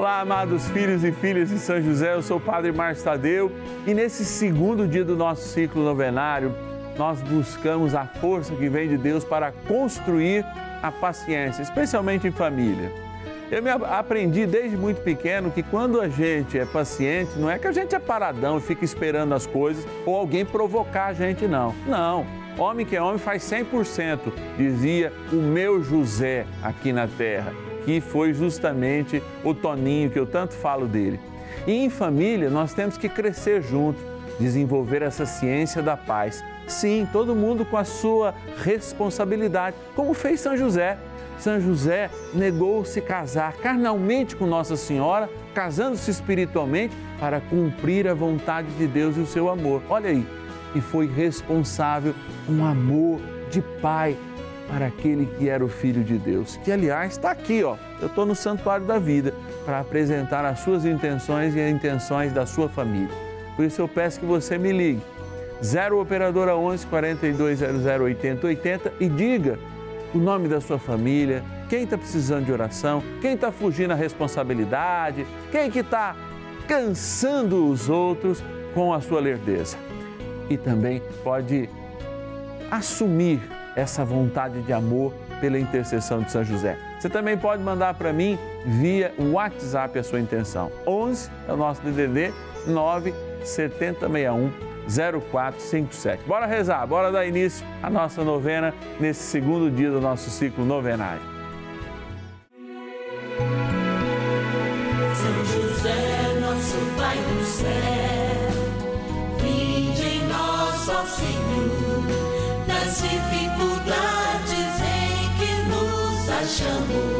Olá, amados filhos e filhas de São José, eu sou o Padre Márcio Tadeu e nesse segundo dia do nosso ciclo novenário, nós buscamos a força que vem de Deus para construir a paciência, especialmente em família. Eu me aprendi desde muito pequeno que quando a gente é paciente, não é que a gente é paradão e fica esperando as coisas ou alguém provocar a gente, não. Não. Homem que é homem faz 100%, dizia o meu José aqui na terra que foi justamente o Toninho, que eu tanto falo dele. E em família, nós temos que crescer junto, desenvolver essa ciência da paz. Sim, todo mundo com a sua responsabilidade, como fez São José. São José negou-se casar carnalmente com Nossa Senhora, casando-se espiritualmente para cumprir a vontade de Deus e o seu amor. Olha aí, e foi responsável um amor de pai para aquele que era o Filho de Deus, que aliás está aqui, ó. Eu estou no Santuário da Vida para apresentar as suas intenções e as intenções da sua família. Por isso eu peço que você me ligue 0 operadora 11 4200 80 80 e diga o nome da sua família, quem está precisando de oração, quem está fugindo da responsabilidade, quem que está cansando os outros com a sua lerdeza. E também pode assumir essa vontade de amor pela intercessão de São José. Você também pode mandar para mim via WhatsApp a sua intenção. 11 é o nosso DDD 9 7061 0457. Bora rezar, bora dar início à nossa novena nesse segundo dia do nosso ciclo novenário. Pai do céu, vinde em nos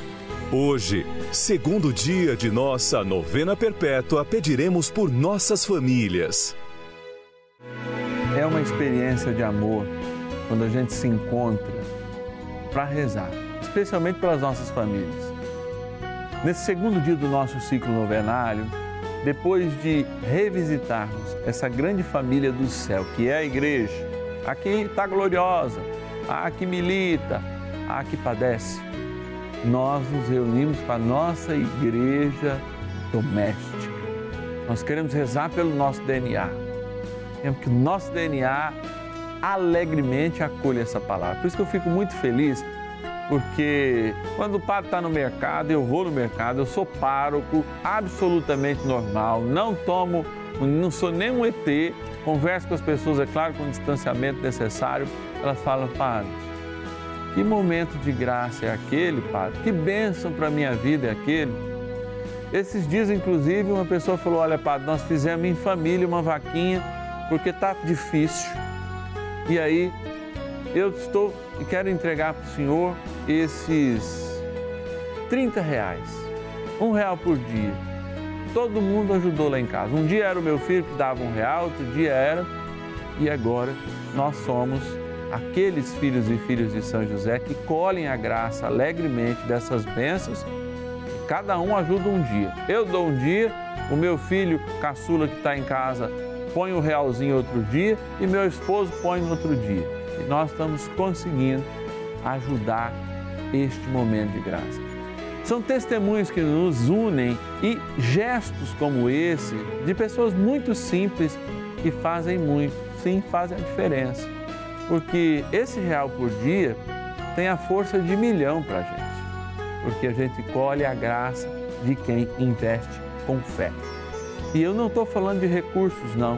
Hoje, segundo dia de nossa novena perpétua, pediremos por nossas famílias. É uma experiência de amor quando a gente se encontra para rezar, especialmente pelas nossas famílias. Nesse segundo dia do nosso ciclo novenário, depois de revisitarmos essa grande família do céu, que é a igreja, a que está gloriosa, a que milita, a que padece, nós nos reunimos com a nossa igreja doméstica. Nós queremos rezar pelo nosso DNA. Queremos que o nosso DNA alegremente acolha essa palavra. Por isso que eu fico muito feliz, porque quando o padre está no mercado, eu vou no mercado, eu sou pároco, absolutamente normal, não tomo, não sou nem um ET, converso com as pessoas, é claro, com o distanciamento necessário. Elas falam, padre, que momento de graça é aquele, Padre? Que bênção para a minha vida é aquele? Esses dias, inclusive, uma pessoa falou: Olha, Padre, nós fizemos em família uma vaquinha porque está difícil. E aí, eu estou e quero entregar para o Senhor esses 30 reais, um real por dia. Todo mundo ajudou lá em casa. Um dia era o meu filho que dava um real, outro dia era, e agora nós somos aqueles filhos e filhas de São José que colhem a graça alegremente dessas bênçãos Cada um ajuda um dia. Eu dou um dia, o meu filho caçula que está em casa põe um realzinho outro dia e meu esposo põe no outro dia. E nós estamos conseguindo ajudar este momento de graça. São testemunhos que nos unem e gestos como esse, de pessoas muito simples que fazem muito, sim, fazem a diferença. Porque esse real por dia tem a força de milhão para a gente, porque a gente colhe a graça de quem investe com fé. E eu não estou falando de recursos, não.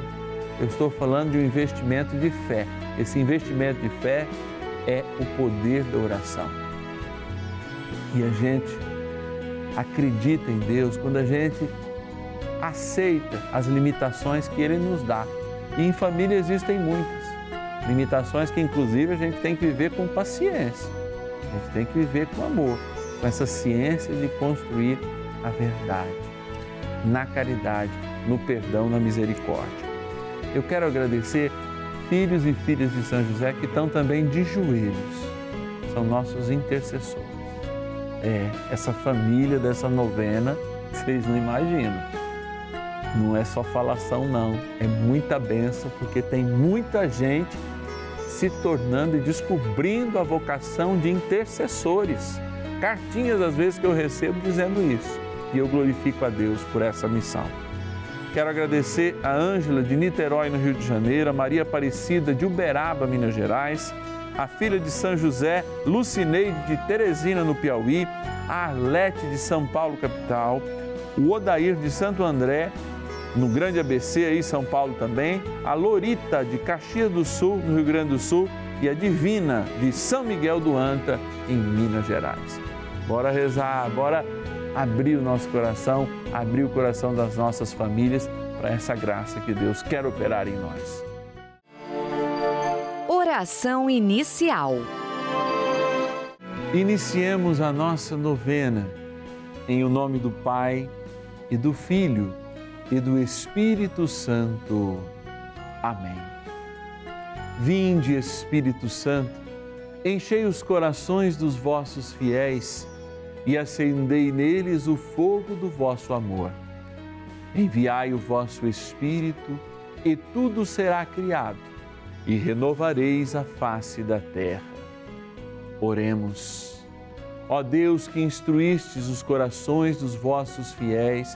Eu estou falando de um investimento de fé. Esse investimento de fé é o poder da oração. E a gente acredita em Deus quando a gente aceita as limitações que Ele nos dá. E em família existem muitas limitações que, inclusive, a gente tem que viver com paciência. A gente tem que viver com amor, com essa ciência de construir a verdade, na caridade, no perdão, na misericórdia. Eu quero agradecer filhos e filhas de São José que estão também de joelhos, são nossos intercessores. É, essa família dessa novena, vocês não imaginam. Não é só falação, não. É muita benção, porque tem muita gente se tornando e descobrindo a vocação de intercessores. Cartinhas, às vezes, que eu recebo dizendo isso. E eu glorifico a Deus por essa missão. Quero agradecer a Ângela de Niterói, no Rio de Janeiro, a Maria Aparecida de Uberaba, Minas Gerais, a filha de São José, Lucineide de Teresina, no Piauí, a Arlete de São Paulo, capital, o Odair de Santo André, no Grande ABC, aí São Paulo também, a Lorita de Caxias do Sul, no Rio Grande do Sul, e a Divina de São Miguel do Anta, em Minas Gerais. Bora rezar, bora abrir o nosso coração, abrir o coração das nossas famílias para essa graça que Deus quer operar em nós. Oração inicial. Iniciemos a nossa novena em o nome do Pai e do Filho e do Espírito Santo. Amém. Vinde, Espírito Santo, enchei os corações dos vossos fiéis e acendei neles o fogo do vosso amor. Enviai o vosso Espírito e tudo será criado e renovareis a face da terra. Oremos. Ó Deus que instruístes os corações dos vossos fiéis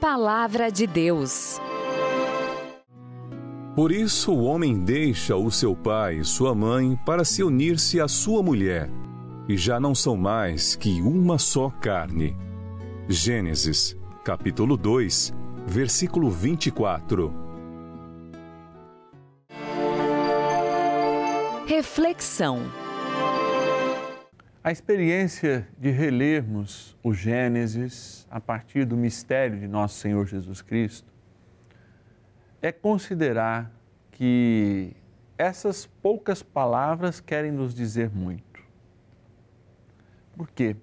Palavra de Deus. Por isso o homem deixa o seu pai e sua mãe para se unir-se à sua mulher, e já não são mais que uma só carne. Gênesis, capítulo 2, versículo 24. Reflexão. A experiência de relermos o Gênesis a partir do mistério de nosso Senhor Jesus Cristo é considerar que essas poucas palavras querem nos dizer muito. Por quê?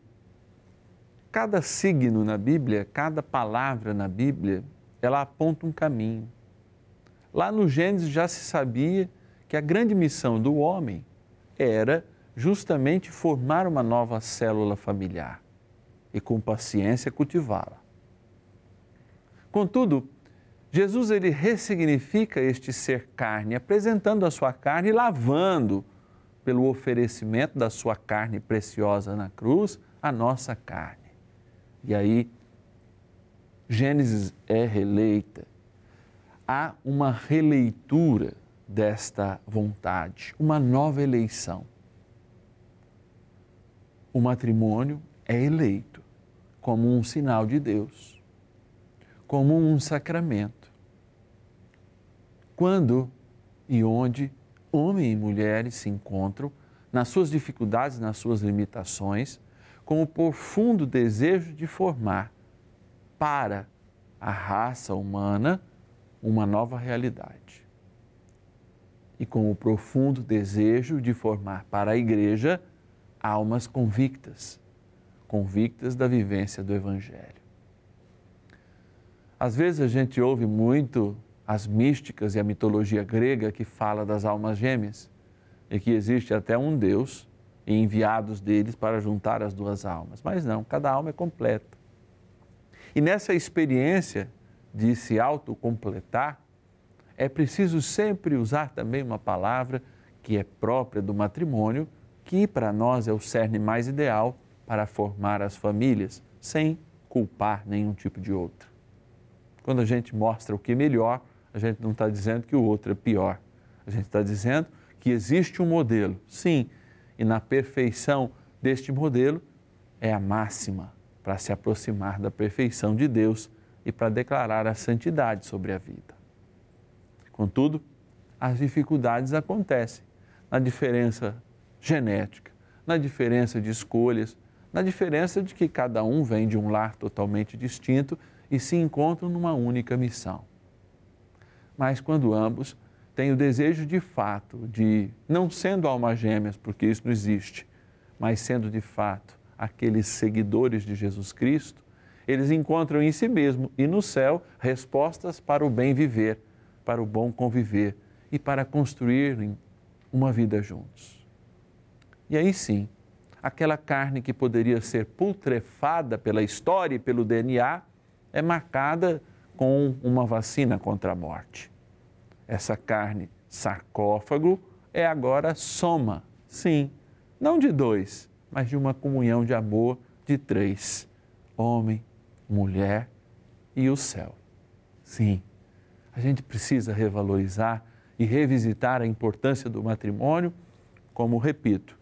Cada signo na Bíblia, cada palavra na Bíblia, ela aponta um caminho. Lá no Gênesis já se sabia que a grande missão do homem era justamente formar uma nova célula familiar e com paciência cultivá-la. Contudo, Jesus ele ressignifica este ser carne, apresentando a sua carne e lavando pelo oferecimento da sua carne preciosa na cruz a nossa carne. E aí Gênesis é releita. Há uma releitura desta vontade, uma nova eleição. O matrimônio é eleito como um sinal de Deus, como um sacramento. Quando e onde homem e mulher se encontram nas suas dificuldades, nas suas limitações, com o profundo desejo de formar para a raça humana uma nova realidade. E com o profundo desejo de formar para a igreja almas convictas, convictas da vivência do Evangelho. Às vezes a gente ouve muito as místicas e a mitologia grega que fala das almas gêmeas e que existe até um Deus e enviados deles para juntar as duas almas. Mas não, cada alma é completa. E nessa experiência de se autocompletar, é preciso sempre usar também uma palavra que é própria do matrimônio, que para nós é o cerne mais ideal para formar as famílias, sem culpar nenhum tipo de outro. Quando a gente mostra o que é melhor, a gente não está dizendo que o outro é pior. A gente está dizendo que existe um modelo, sim, e na perfeição deste modelo é a máxima para se aproximar da perfeição de Deus e para declarar a santidade sobre a vida. Contudo, as dificuldades acontecem na diferença genética, na diferença de escolhas, na diferença de que cada um vem de um lar totalmente distinto e se encontram numa única missão. Mas quando ambos têm o desejo de fato de, não sendo almas gêmeas, porque isso não existe, mas sendo de fato aqueles seguidores de Jesus Cristo, eles encontram em si mesmo e no céu respostas para o bem viver, para o bom conviver e para construírem uma vida juntos. E aí sim, aquela carne que poderia ser putrefada pela história e pelo DNA é marcada com uma vacina contra a morte. Essa carne sarcófago é agora soma, sim, não de dois, mas de uma comunhão de amor de três: homem, mulher e o céu. Sim, a gente precisa revalorizar e revisitar a importância do matrimônio, como repito,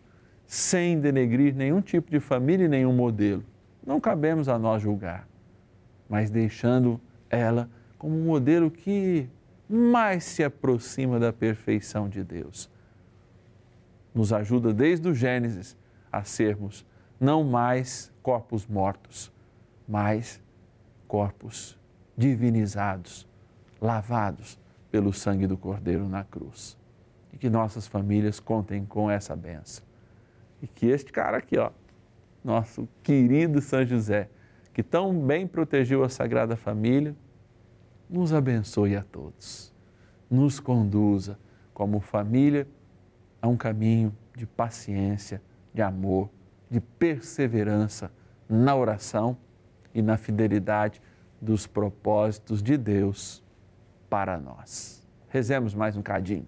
sem denegrir nenhum tipo de família e nenhum modelo. Não cabemos a nós julgar, mas deixando ela como um modelo que mais se aproxima da perfeição de Deus. Nos ajuda desde o Gênesis a sermos não mais corpos mortos, mas corpos divinizados, lavados pelo sangue do Cordeiro na cruz. E que nossas famílias contem com essa benção. E que este cara aqui, ó, nosso querido São José, que tão bem protegeu a Sagrada Família, nos abençoe a todos. Nos conduza como família a um caminho de paciência, de amor, de perseverança na oração e na fidelidade dos propósitos de Deus para nós. Rezemos mais um cadinho.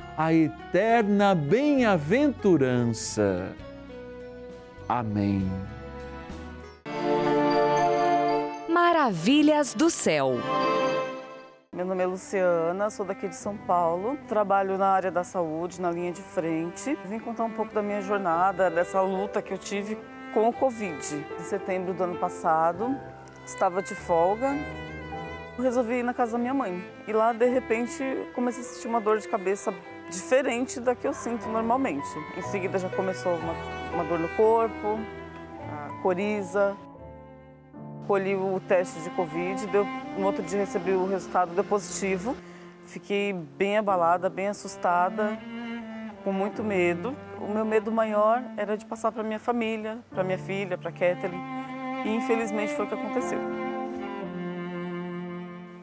a eterna bem-aventurança. Amém. Maravilhas do céu. Meu nome é Luciana, sou daqui de São Paulo, trabalho na área da saúde, na linha de frente. Vim contar um pouco da minha jornada, dessa luta que eu tive com o Covid. Em setembro do ano passado, estava de folga, resolvi ir na casa da minha mãe. E lá, de repente, comecei a sentir uma dor de cabeça diferente da que eu sinto normalmente. Em seguida já começou uma, uma dor no corpo, a coriza. Colhi o teste de Covid, deu, no outro dia recebi o resultado, deu positivo. Fiquei bem abalada, bem assustada, com muito medo. O meu medo maior era de passar para minha família, para minha filha, para Kathleen. E infelizmente foi o que aconteceu.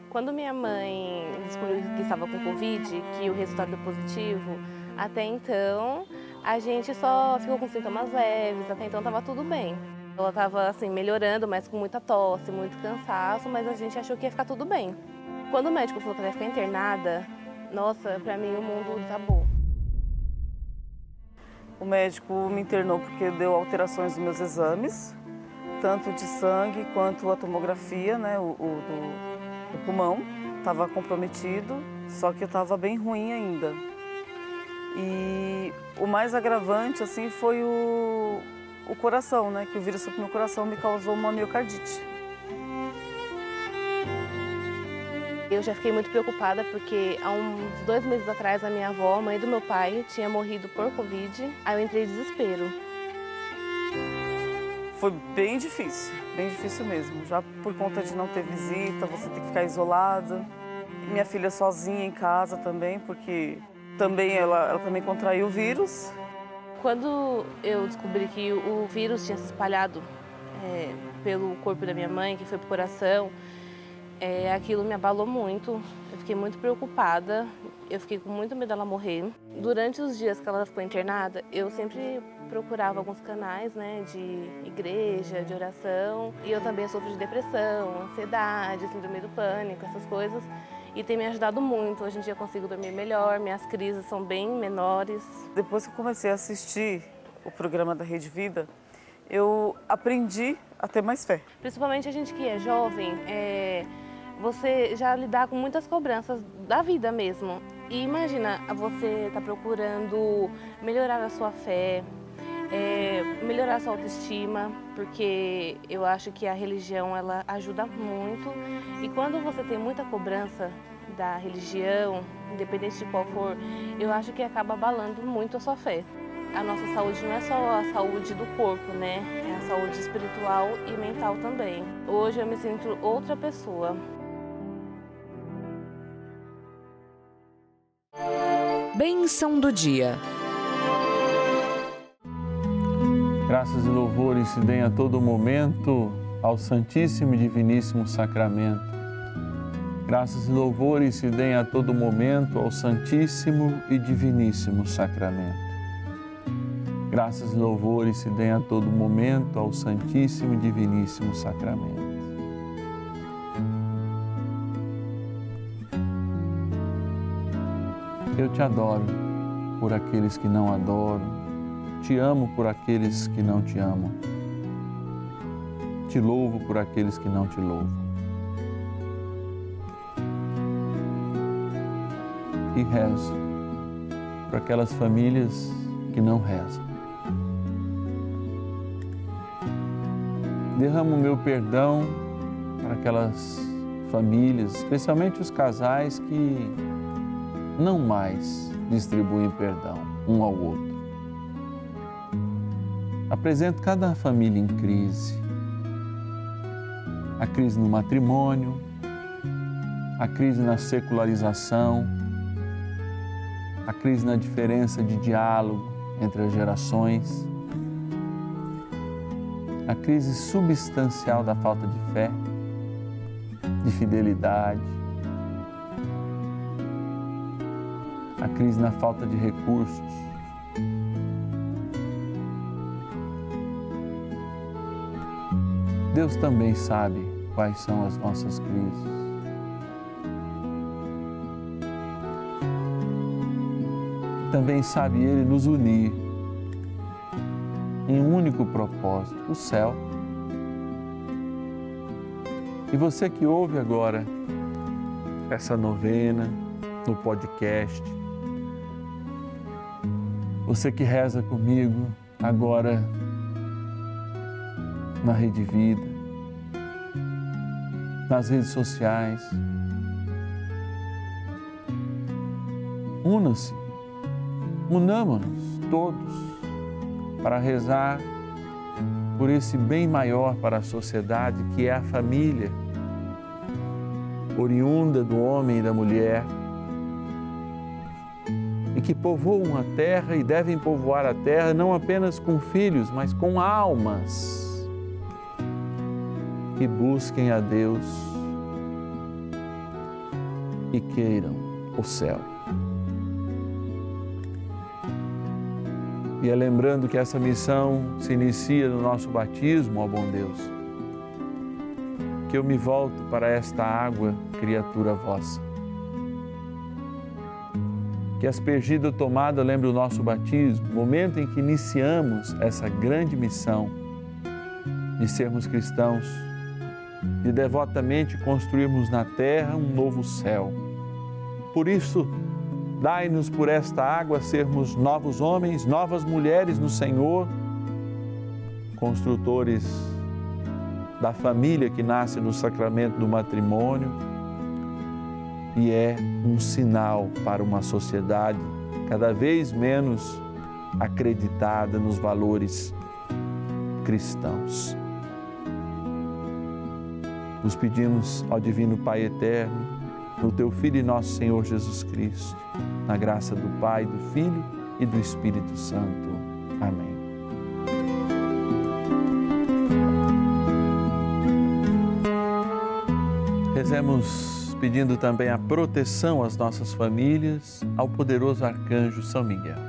Quando minha mãe descobriu que estava com Covid, que o resultado deu positivo, até então a gente só ficou com sintomas leves, até então estava tudo bem. Ela estava assim melhorando, mas com muita tosse, muito cansaço, mas a gente achou que ia ficar tudo bem. Quando o médico falou que ela ia ficar internada, nossa, para mim o mundo desabou. O médico me internou porque deu alterações nos meus exames, tanto de sangue quanto a tomografia, né, o, o do, do pulmão, estava comprometido, só que eu estava bem ruim ainda. E o mais agravante assim foi o, o coração, né, que o vírus no coração me causou uma miocardite. Eu já fiquei muito preocupada porque há uns dois meses atrás a minha avó, mãe do meu pai, tinha morrido por Covid. Aí eu entrei em desespero. Foi bem difícil, bem difícil mesmo. Já por conta de não ter visita, você tem que ficar isolada. Minha filha sozinha em casa também, porque também ela, ela também contraiu o vírus. Quando eu descobri que o vírus tinha se espalhado é, pelo corpo da minha mãe, que foi pro coração, é, aquilo me abalou muito. Eu fiquei muito preocupada. Eu fiquei com muito medo dela morrer. Durante os dias que ela ficou internada, eu sempre procurava alguns canais, né, de igreja, de oração. E eu também sofro de depressão, ansiedade, síndrome do pânico, essas coisas. E tem me ajudado muito. Hoje em dia eu consigo dormir melhor, minhas crises são bem menores. Depois que eu comecei a assistir o programa da Rede Vida, eu aprendi a ter mais fé. Principalmente a gente que é jovem, é, você já lidar com muitas cobranças da vida mesmo. E imagina, você está procurando melhorar a sua fé, é, melhorar sua autoestima, porque eu acho que a religião ela ajuda muito. E quando você tem muita cobrança da religião, independente de qual for, eu acho que acaba abalando muito a sua fé. A nossa saúde não é só a saúde do corpo, né? É a saúde espiritual e mental também. Hoje eu me sinto outra pessoa. Bênção do dia. Graças e louvores se deem a todo momento ao Santíssimo e Diviníssimo Sacramento. Graças e louvores se deem a todo momento ao Santíssimo e Diviníssimo Sacramento. Graças e louvores se deem a todo momento ao Santíssimo e Diviníssimo Sacramento. Eu te adoro por aqueles que não adoram, te amo por aqueles que não te amam, te louvo por aqueles que não te louvam. E rezo por aquelas famílias que não rezam. Derramo o meu perdão para aquelas famílias, especialmente os casais que não mais distribuem perdão um ao outro. Apresento cada família em crise. A crise no matrimônio, a crise na secularização, a crise na diferença de diálogo entre as gerações, a crise substancial da falta de fé, de fidelidade, a crise na falta de recursos. Deus também sabe quais são as nossas crises. Também sabe Ele nos unir em um único propósito, o céu. E você que ouve agora essa novena no podcast, você que reza comigo agora na Rede Vida, nas redes sociais, una-se, unamos-nos todos para rezar por esse bem maior para a sociedade que é a família, oriunda do homem e da mulher, e que povoam a terra e devem povoar a terra não apenas com filhos, mas com almas que busquem a Deus e queiram o céu. E é lembrando que essa missão se inicia no nosso batismo, ó bom Deus, que eu me volto para esta água, criatura vossa. Que aspergida tomada lembre o nosso batismo, momento em que iniciamos essa grande missão de sermos cristãos, de devotamente construirmos na terra um novo céu. Por isso, Dai-nos por esta água sermos novos homens, novas mulheres no Senhor, construtores da família que nasce no sacramento do matrimônio e é um sinal para uma sociedade cada vez menos acreditada nos valores cristãos. Nos pedimos ao Divino Pai Eterno, no Teu Filho e nosso Senhor Jesus Cristo na graça do Pai, do Filho e do Espírito Santo. Amém. Rezemos pedindo também a proteção às nossas famílias, ao poderoso arcanjo São Miguel.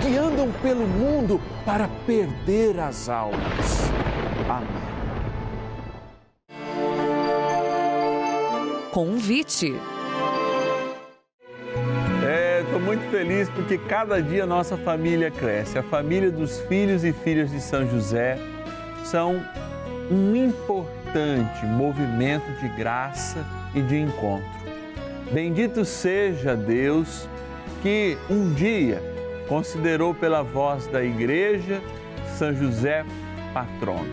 que andam pelo mundo para perder as almas. Amém. Convite. É, estou muito feliz porque cada dia nossa família cresce. A família dos filhos e filhas de São José são um importante movimento de graça e de encontro. Bendito seja Deus que um dia considerou pela voz da igreja São José patrono.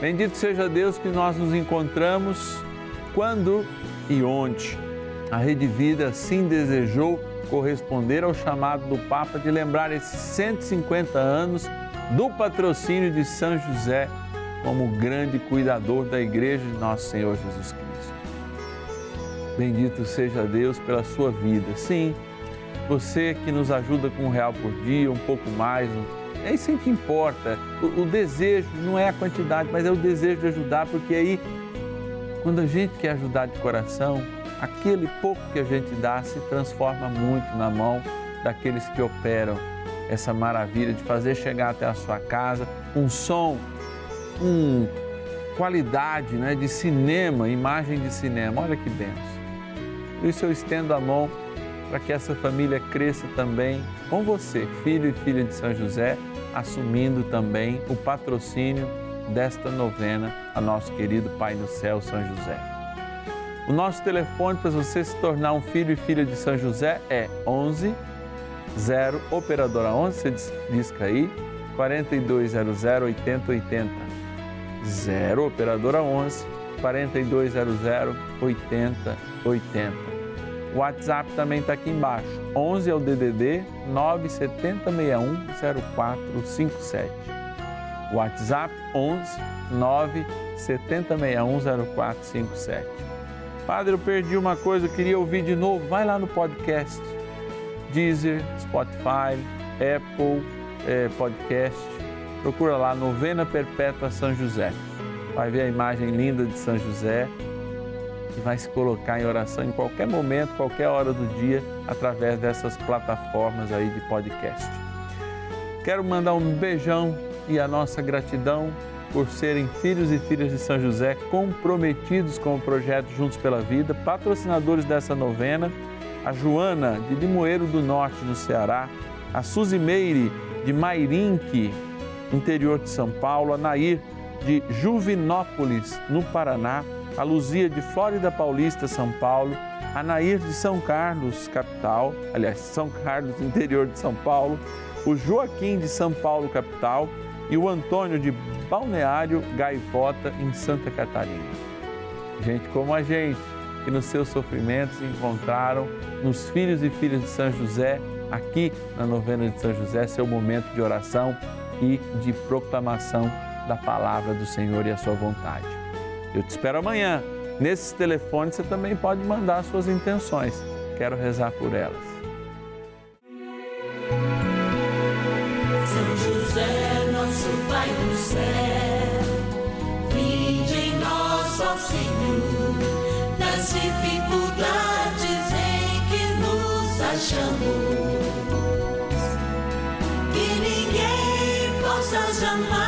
Bendito seja Deus que nós nos encontramos quando e onde a Rede Vida assim desejou corresponder ao chamado do Papa de lembrar esses 150 anos do patrocínio de São José como grande cuidador da Igreja de Nosso Senhor Jesus Cristo. Bendito seja Deus pela sua vida. Sim, você que nos ajuda com um real por dia, um pouco mais, é isso que importa. O, o desejo não é a quantidade, mas é o desejo de ajudar, porque aí, quando a gente quer ajudar de coração, aquele pouco que a gente dá se transforma muito na mão daqueles que operam essa maravilha de fazer chegar até a sua casa um som, um qualidade né, de cinema, imagem de cinema. Olha que benção. Isso eu estendo a mão para que essa família cresça também com você, filho e filha de São José, assumindo também o patrocínio desta novena a nosso querido Pai do Céu, São José. O nosso telefone para você se tornar um filho e filha de São José é 11 0 operadora 11, você disca aí 4200 8080. 0 operadora 11 4200 8080. O WhatsApp também está aqui embaixo. 11 é o DDD 97061 0457. WhatsApp 11 97061 0457. Padre, eu perdi uma coisa, eu queria ouvir de novo. Vai lá no podcast. Deezer, Spotify, Apple é, Podcast. Procura lá Novena Perpétua São José. Vai ver a imagem linda de São José e vai se colocar em oração em qualquer momento, qualquer hora do dia, através dessas plataformas aí de podcast. Quero mandar um beijão e a nossa gratidão por serem filhos e filhas de São José, comprometidos com o projeto Juntos pela Vida, patrocinadores dessa novena, a Joana de Limoeiro do Norte, no Ceará, a Suzy Meire de Mairinque, interior de São Paulo, a Nair de Juvinópolis, no Paraná, a Luzia de Flórida Paulista, São Paulo, a Nair de São Carlos, capital, aliás, São Carlos, interior de São Paulo, o Joaquim de São Paulo, capital, e o Antônio de Balneário Gaivota, em Santa Catarina. Gente como a gente, que nos seus sofrimentos encontraram nos filhos e filhas de São José, aqui na novena de São José, seu momento de oração e de proclamação da palavra do Senhor e a sua vontade. Eu te espero amanhã. Nesses telefones você também pode mandar suas intenções. Quero rezar por elas. São José, nosso Pai do céu, vinde em nós, ó Senhor, nas dificuldades em que nos achamos. Que ninguém possa jamais